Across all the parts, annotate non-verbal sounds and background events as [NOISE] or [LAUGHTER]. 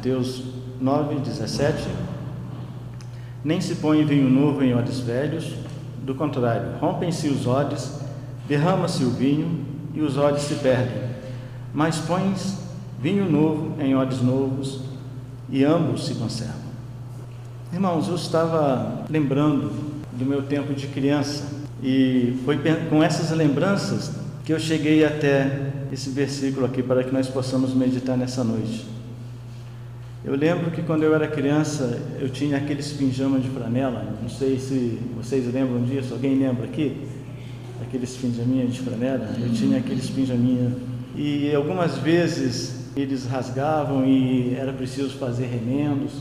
Mateus 9, 17. Nem se põe vinho novo em odres velhos, do contrário, rompem-se os odres, derrama-se o vinho e os odres se perdem. Mas pões vinho novo em odres novos e ambos se conservam. Irmãos, eu estava lembrando do meu tempo de criança e foi com essas lembranças que eu cheguei até esse versículo aqui para que nós possamos meditar nessa noite. Eu lembro que quando eu era criança eu tinha aqueles pijamas de franela, não sei se vocês lembram disso, alguém lembra aqui? Aqueles pijaminhas de franela? Eu tinha aqueles pijaminhas e algumas vezes eles rasgavam e era preciso fazer remendos.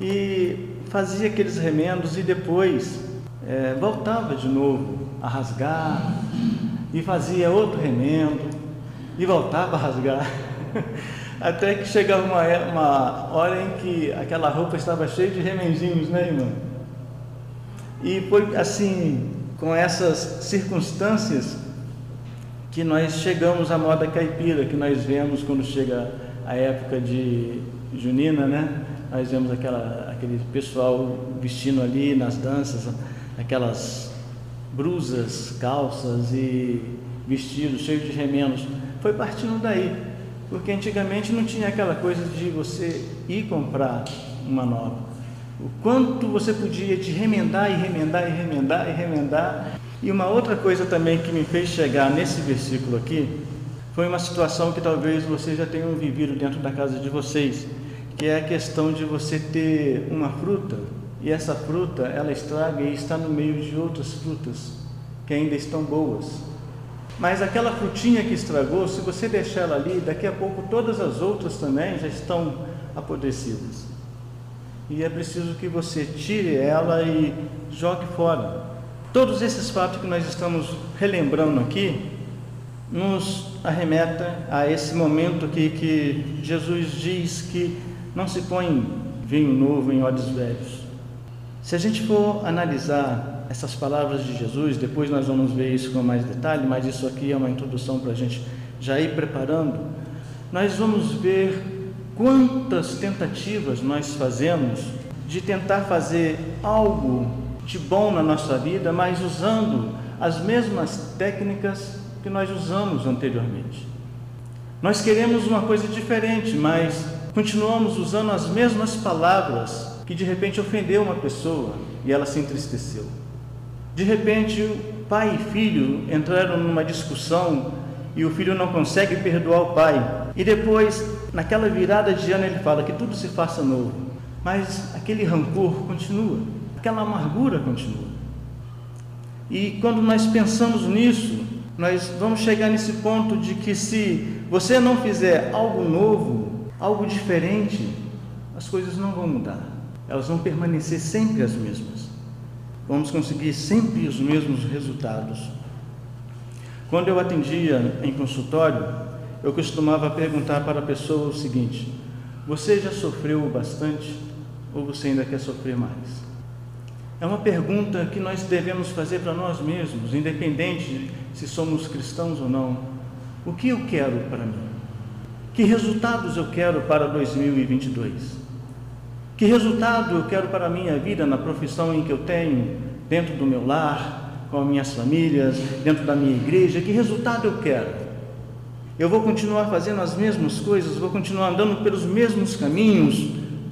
E fazia aqueles remendos e depois é, voltava de novo a rasgar e fazia outro remendo e voltava a rasgar. [LAUGHS] Até que chegava uma, uma hora em que aquela roupa estava cheia de remendinhos, né, irmão? E foi assim, com essas circunstâncias, que nós chegamos à moda caipira, que nós vemos quando chega a época de junina, né? Nós vemos aquela, aquele pessoal vestindo ali nas danças, aquelas brusas, calças e vestidos cheios de remendos. Foi partindo daí, porque antigamente não tinha aquela coisa de você ir comprar uma nova. O quanto você podia te remendar e remendar e remendar e remendar e uma outra coisa também que me fez chegar nesse versículo aqui foi uma situação que talvez vocês já tenham vivido dentro da casa de vocês, que é a questão de você ter uma fruta e essa fruta ela estraga e está no meio de outras frutas que ainda estão boas. Mas aquela frutinha que estragou, se você deixar ela ali, daqui a pouco todas as outras também já estão apodrecidas. E é preciso que você tire ela e jogue fora. Todos esses fatos que nós estamos relembrando aqui nos arremeta a esse momento aqui que Jesus diz que não se põe vinho novo em odres velhos. Se a gente for analisar essas palavras de Jesus, depois nós vamos ver isso com mais detalhe, mas isso aqui é uma introdução para a gente já ir preparando. Nós vamos ver quantas tentativas nós fazemos de tentar fazer algo de bom na nossa vida, mas usando as mesmas técnicas que nós usamos anteriormente. Nós queremos uma coisa diferente, mas continuamos usando as mesmas palavras que de repente ofendeu uma pessoa e ela se entristeceu. De repente, pai e filho entraram numa discussão e o filho não consegue perdoar o pai. E depois, naquela virada de ano, ele fala que tudo se faça novo. Mas aquele rancor continua aquela amargura continua. E quando nós pensamos nisso, nós vamos chegar nesse ponto de que se você não fizer algo novo, algo diferente, as coisas não vão mudar. Elas vão permanecer sempre as mesmas. Vamos conseguir sempre os mesmos resultados. Quando eu atendia em consultório, eu costumava perguntar para a pessoa o seguinte: Você já sofreu bastante ou você ainda quer sofrer mais? É uma pergunta que nós devemos fazer para nós mesmos, independente de se somos cristãos ou não. O que eu quero para mim? Que resultados eu quero para 2022? Que resultado eu quero para a minha vida na profissão em que eu tenho, dentro do meu lar, com as minhas famílias, dentro da minha igreja? Que resultado eu quero? Eu vou continuar fazendo as mesmas coisas, vou continuar andando pelos mesmos caminhos,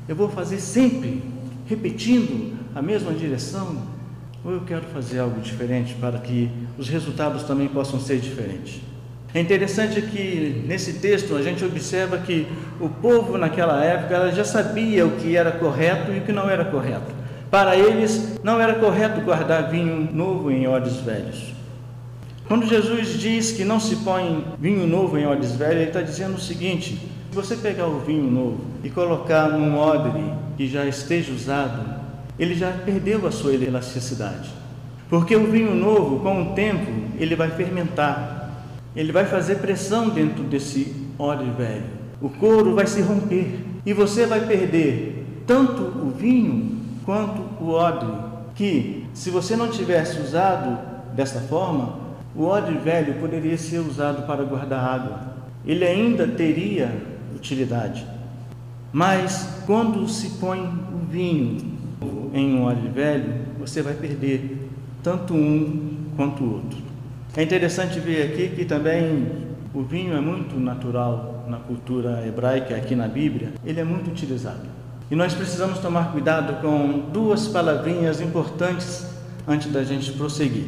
eu vou fazer sempre, repetindo a mesma direção? Ou eu quero fazer algo diferente para que os resultados também possam ser diferentes? É interessante que nesse texto a gente observa que o povo naquela época já sabia o que era correto e o que não era correto. Para eles não era correto guardar vinho novo em odres velhos. Quando Jesus diz que não se põe vinho novo em odres velhos, ele está dizendo o seguinte: se você pegar o vinho novo e colocar num odre que já esteja usado, ele já perdeu a sua elasticidade. Porque o vinho novo, com o tempo, ele vai fermentar, ele vai fazer pressão dentro desse óleo velho. O couro vai se romper e você vai perder tanto o vinho quanto o óleo. Que, se você não tivesse usado dessa forma, o óleo velho poderia ser usado para guardar água. Ele ainda teria utilidade. Mas quando se põe o vinho em um óleo velho, você vai perder tanto um quanto o outro. É interessante ver aqui que também o vinho é muito natural na cultura hebraica, aqui na Bíblia, ele é muito utilizado. E nós precisamos tomar cuidado com duas palavrinhas importantes antes da gente prosseguir.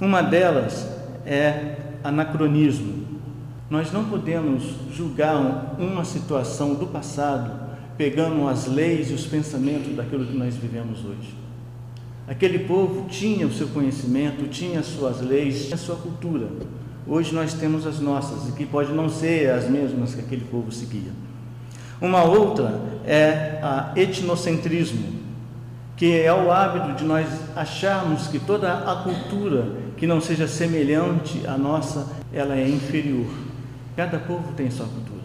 Uma delas é anacronismo. Nós não podemos julgar uma situação do passado pegando as leis e os pensamentos daquilo que nós vivemos hoje. Aquele povo tinha o seu conhecimento, tinha as suas leis, tinha a sua cultura. Hoje nós temos as nossas, e que pode não ser as mesmas que aquele povo seguia. Uma outra é a etnocentrismo, que é o hábito de nós acharmos que toda a cultura que não seja semelhante à nossa, ela é inferior. Cada povo tem sua cultura.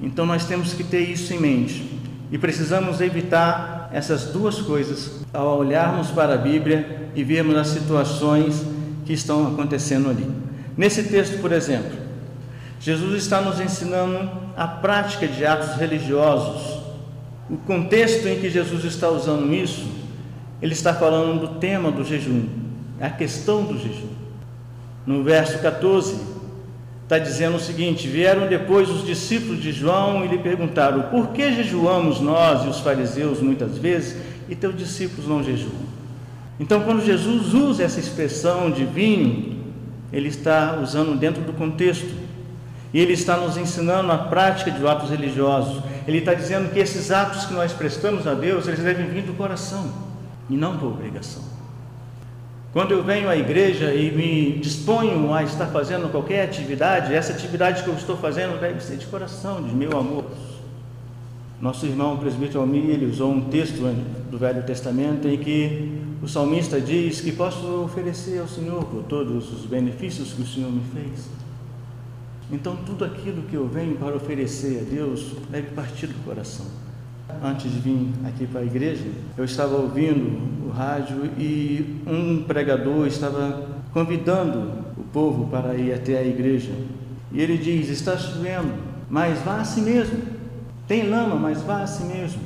Então nós temos que ter isso em mente e precisamos evitar essas duas coisas ao olharmos para a Bíblia e vermos as situações que estão acontecendo ali. Nesse texto, por exemplo, Jesus está nos ensinando a prática de atos religiosos. O contexto em que Jesus está usando isso, ele está falando do tema do jejum, a questão do jejum. No verso 14, está dizendo o seguinte: Vieram depois os discípulos de João e lhe perguntaram: Por que jejuamos nós e os fariseus muitas vezes e teus discípulos não jejuam? Então, quando Jesus usa essa expressão de vinho, ele está usando dentro do contexto e ele está nos ensinando a prática de atos religiosos. Ele está dizendo que esses atos que nós prestamos a Deus, eles devem vir do coração e não por obrigação. Quando eu venho à igreja e me disponho a estar fazendo qualquer atividade, essa atividade que eu estou fazendo deve ser de coração, de meu amor. Nosso irmão presbítero Almir, ele usou um texto do Velho Testamento em que o salmista diz que posso oferecer ao Senhor por todos os benefícios que o Senhor me fez. Então, tudo aquilo que eu venho para oferecer a Deus deve partir do coração. Antes de vir aqui para a igreja, eu estava ouvindo o rádio e um pregador estava convidando o povo para ir até a igreja. E ele diz: Está chovendo, mas vá assim mesmo. Tem lama, mas vá assim mesmo.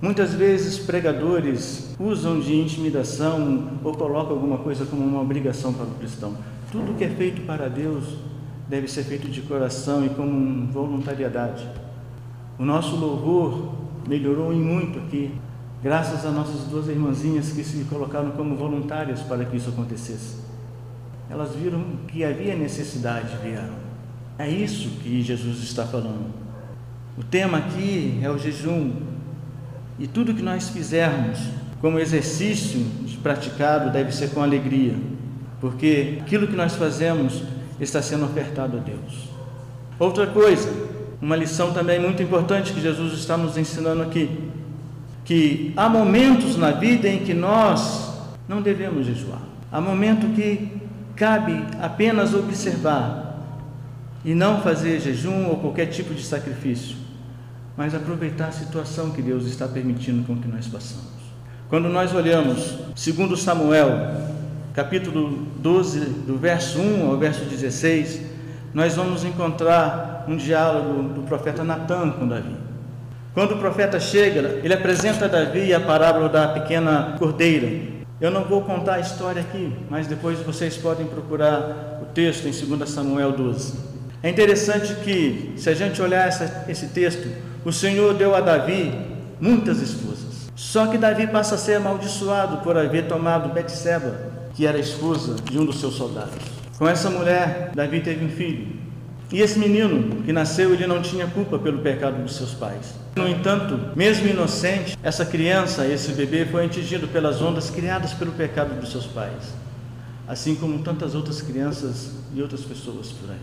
Muitas vezes pregadores usam de intimidação ou colocam alguma coisa como uma obrigação para o cristão. Tudo que é feito para Deus deve ser feito de coração e com voluntariedade. O nosso louvor melhorou em muito aqui, graças a nossas duas irmãzinhas que se colocaram como voluntárias para que isso acontecesse. Elas viram que havia necessidade, vieram. É isso que Jesus está falando. O tema aqui é o jejum. E tudo que nós fizermos como exercício praticado deve ser com alegria, porque aquilo que nós fazemos está sendo ofertado a Deus. Outra coisa, uma lição também muito importante que Jesus está nos ensinando aqui, que há momentos na vida em que nós não devemos jejuar. Há momento que cabe apenas observar e não fazer jejum ou qualquer tipo de sacrifício, mas aproveitar a situação que Deus está permitindo com que nós passamos. Quando nós olhamos, segundo Samuel, capítulo 12, do verso 1 ao verso 16, nós vamos encontrar um diálogo do profeta Natan com Davi. Quando o profeta chega, ele apresenta a Davi a parábola da pequena cordeira. Eu não vou contar a história aqui, mas depois vocês podem procurar o texto em 2 Samuel 12. É interessante que, se a gente olhar essa, esse texto, o Senhor deu a Davi muitas esposas. Só que Davi passa a ser amaldiçoado por haver tomado Betseba, que era esposa de um dos seus soldados. Com essa mulher, Davi teve um filho. E esse menino que nasceu, ele não tinha culpa pelo pecado dos seus pais. No entanto, mesmo inocente, essa criança, esse bebê, foi atingido pelas ondas criadas pelo pecado dos seus pais, assim como tantas outras crianças e outras pessoas por aí.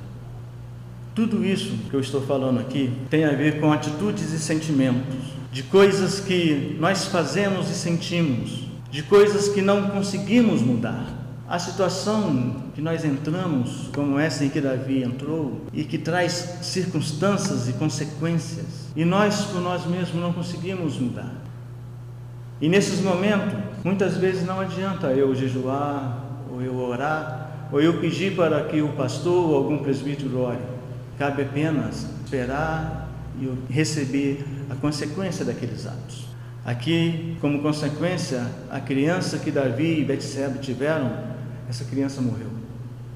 Tudo isso que eu estou falando aqui tem a ver com atitudes e sentimentos, de coisas que nós fazemos e sentimos de coisas que não conseguimos mudar. A situação que nós entramos, como essa em que Davi entrou, e que traz circunstâncias e consequências, e nós por nós mesmos não conseguimos mudar. E nesses momentos, muitas vezes não adianta eu jejuar, ou eu orar, ou eu pedir para que o pastor ou algum presbítero ore. Cabe apenas esperar e receber a consequência daqueles atos. Aqui, como consequência, a criança que Davi e Betseba tiveram, essa criança morreu.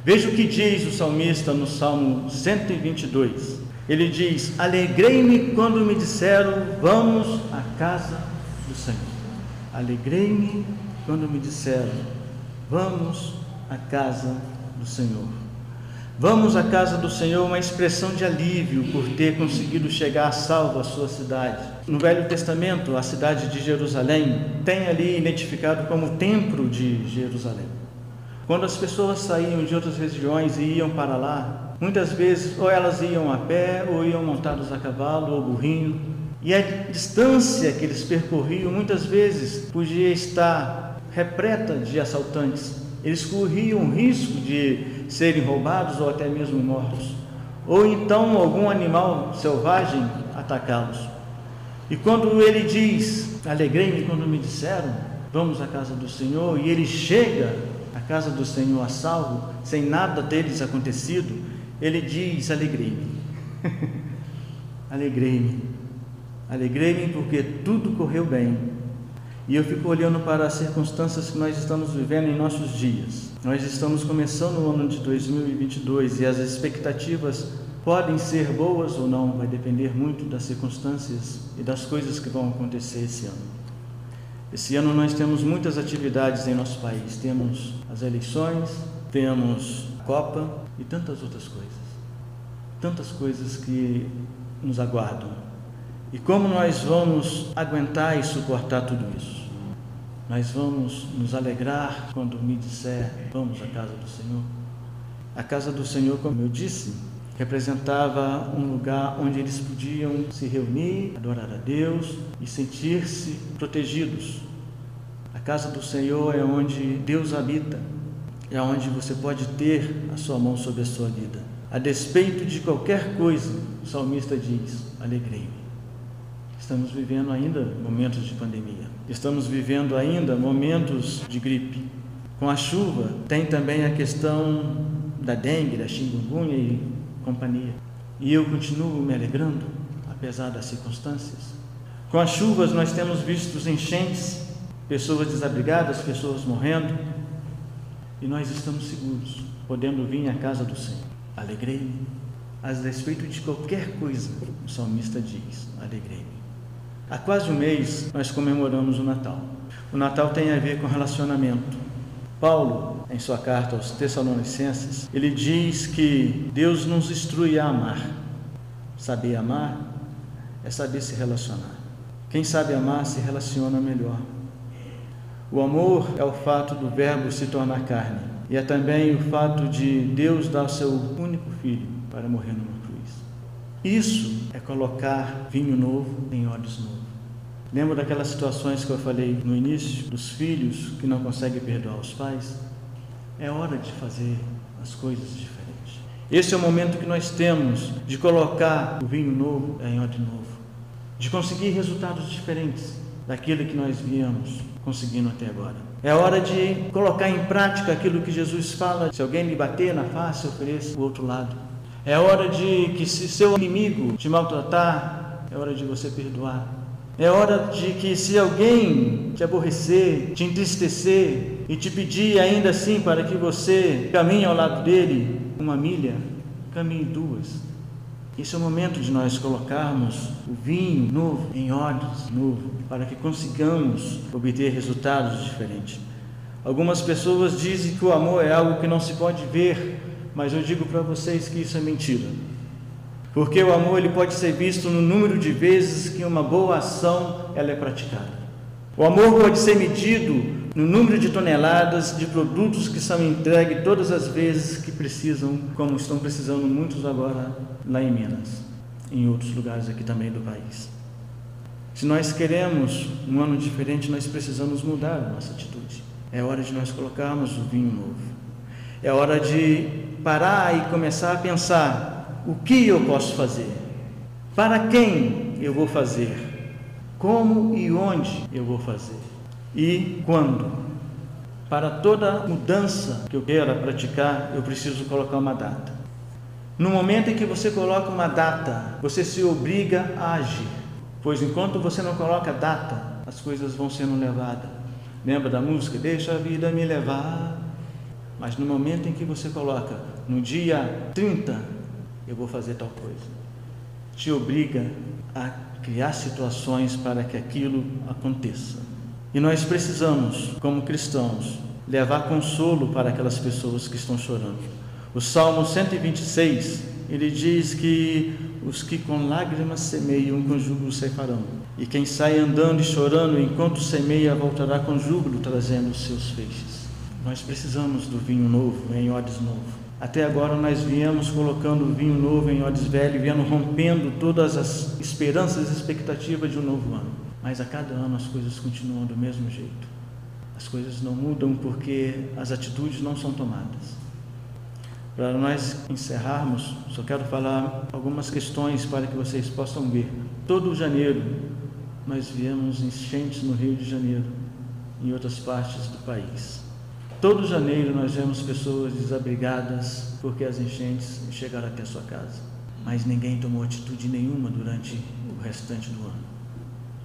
Veja o que diz o salmista no Salmo 122. Ele diz: Alegrei-me quando me disseram, vamos à casa do Senhor. Alegrei-me quando me disseram, vamos à casa do Senhor. Vamos à casa do Senhor, uma expressão de alívio por ter conseguido chegar a salvo à sua cidade. No Velho Testamento, a cidade de Jerusalém tem ali identificado como o templo de Jerusalém. Quando as pessoas saíam de outras regiões e iam para lá, muitas vezes ou elas iam a pé ou iam montados a cavalo ou burrinho, e a distância que eles percorriam muitas vezes podia estar repleta de assaltantes. Eles corriam risco de serem roubados ou até mesmo mortos, ou então algum animal selvagem atacá-los. E quando ele diz: Alegrei-me quando me disseram, vamos à casa do Senhor, e ele chega à casa do Senhor a salvo, sem nada deles acontecido, ele diz: Alegrei-me. [LAUGHS] Alegrei-me. Alegrei-me porque tudo correu bem. E eu fico olhando para as circunstâncias que nós estamos vivendo em nossos dias. Nós estamos começando o ano de 2022 e as expectativas podem ser boas ou não, vai depender muito das circunstâncias e das coisas que vão acontecer esse ano. Esse ano nós temos muitas atividades em nosso país. Temos as eleições, temos a Copa e tantas outras coisas. Tantas coisas que nos aguardam. E como nós vamos aguentar e suportar tudo isso? Nós vamos nos alegrar quando me disser, vamos à casa do Senhor? A casa do Senhor, como eu disse, representava um lugar onde eles podiam se reunir, adorar a Deus e sentir-se protegidos. A casa do Senhor é onde Deus habita, é onde você pode ter a sua mão sobre a sua vida. A despeito de qualquer coisa, o salmista diz: alegrei-me. Estamos vivendo ainda momentos de pandemia. Estamos vivendo ainda momentos de gripe. Com a chuva, tem também a questão da dengue, da chikungunya e companhia. E eu continuo me alegrando, apesar das circunstâncias. Com as chuvas, nós temos visto enchentes, pessoas desabrigadas, pessoas morrendo. E nós estamos seguros, podendo vir à casa do Senhor. Alegrei-me. A respeito de qualquer coisa, o salmista diz: alegrei-me. Há quase um mês nós comemoramos o Natal. O Natal tem a ver com relacionamento. Paulo, em sua carta aos Tessalonicenses, ele diz que Deus nos instrui a amar. Saber amar é saber se relacionar. Quem sabe amar se relaciona melhor. O amor é o fato do Verbo se tornar carne, e é também o fato de Deus dar o seu único filho para morrer numa cruz. Isso é colocar vinho novo em olhos novos. Lembra daquelas situações que eu falei no início, dos filhos que não conseguem perdoar os pais? É hora de fazer as coisas diferentes. Esse é o momento que nós temos de colocar o vinho novo em óleo novo, de conseguir resultados diferentes daquilo que nós viemos conseguindo até agora. É hora de colocar em prática aquilo que Jesus fala: se alguém lhe bater na face, ofereça o outro lado. É hora de que, se seu inimigo te maltratar, é hora de você perdoar. É hora de que, se alguém te aborrecer, te entristecer e te pedir ainda assim para que você caminhe ao lado dele uma milha, caminhe duas. Esse é o momento de nós colocarmos o vinho novo em olhos novo, para que consigamos obter resultados diferentes. Algumas pessoas dizem que o amor é algo que não se pode ver, mas eu digo para vocês que isso é mentira. Porque o amor ele pode ser visto no número de vezes que uma boa ação ela é praticada. O amor pode ser medido no número de toneladas de produtos que são entregues todas as vezes que precisam, como estão precisando muitos agora lá em Minas, em outros lugares aqui também do país. Se nós queremos um ano diferente, nós precisamos mudar a nossa atitude. É hora de nós colocarmos o vinho novo. É hora de parar e começar a pensar o que eu posso fazer? Para quem eu vou fazer? Como e onde eu vou fazer? E quando? Para toda mudança que eu queira praticar, eu preciso colocar uma data. No momento em que você coloca uma data, você se obriga a agir, pois enquanto você não coloca data, as coisas vão sendo levadas. Lembra da música? Deixa a vida me levar. Mas no momento em que você coloca, no dia 30, eu vou fazer tal coisa, te obriga a criar situações para que aquilo aconteça. E nós precisamos, como cristãos, levar consolo para aquelas pessoas que estão chorando. O Salmo 126, ele diz que os que com lágrimas semeiam, com júbilo ceifarão. E quem sai andando e chorando enquanto semeia, voltará com júbilo, trazendo os seus feixes. Nós precisamos do vinho novo, em odres novo. Até agora nós viemos colocando vinho novo em odres velho, viemos rompendo todas as esperanças e expectativas de um novo ano. Mas a cada ano as coisas continuam do mesmo jeito. As coisas não mudam porque as atitudes não são tomadas. Para nós encerrarmos, só quero falar algumas questões para que vocês possam ver. Todo janeiro nós viemos enchentes no Rio de Janeiro e em outras partes do país. Todo janeiro nós vemos pessoas desabrigadas porque as enchentes chegaram até a sua casa, mas ninguém tomou atitude nenhuma durante o restante do ano.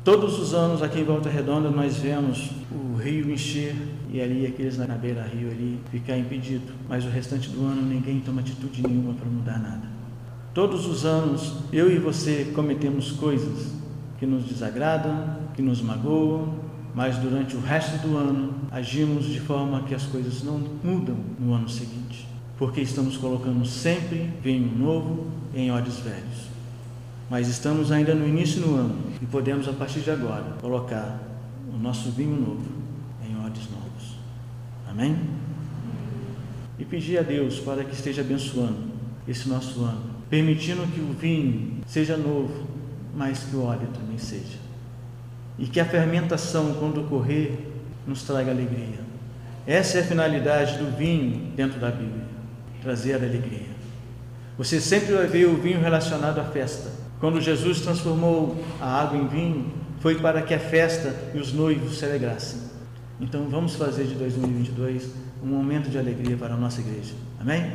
Todos os anos aqui em Volta Redonda nós vemos o rio encher e ali aqueles na beira rio ali ficar impedido, mas o restante do ano ninguém toma atitude nenhuma para mudar nada. Todos os anos eu e você cometemos coisas que nos desagradam, que nos magoam, mas durante o resto do ano agimos de forma que as coisas não mudam no ano seguinte, porque estamos colocando sempre vinho novo em olhos velhos mas estamos ainda no início do ano e podemos, a partir de agora, colocar o nosso vinho novo em odres novos. Amém? E pedir a Deus para que esteja abençoando esse nosso ano, permitindo que o vinho seja novo, mas que o óleo também seja. E que a fermentação, quando ocorrer, nos traga alegria. Essa é a finalidade do vinho dentro da Bíblia: trazer alegria. Você sempre vai ver o vinho relacionado à festa quando Jesus transformou a água em vinho, foi para que a festa e os noivos se alegrassem. Então vamos fazer de 2022 um momento de alegria para a nossa igreja. Amém?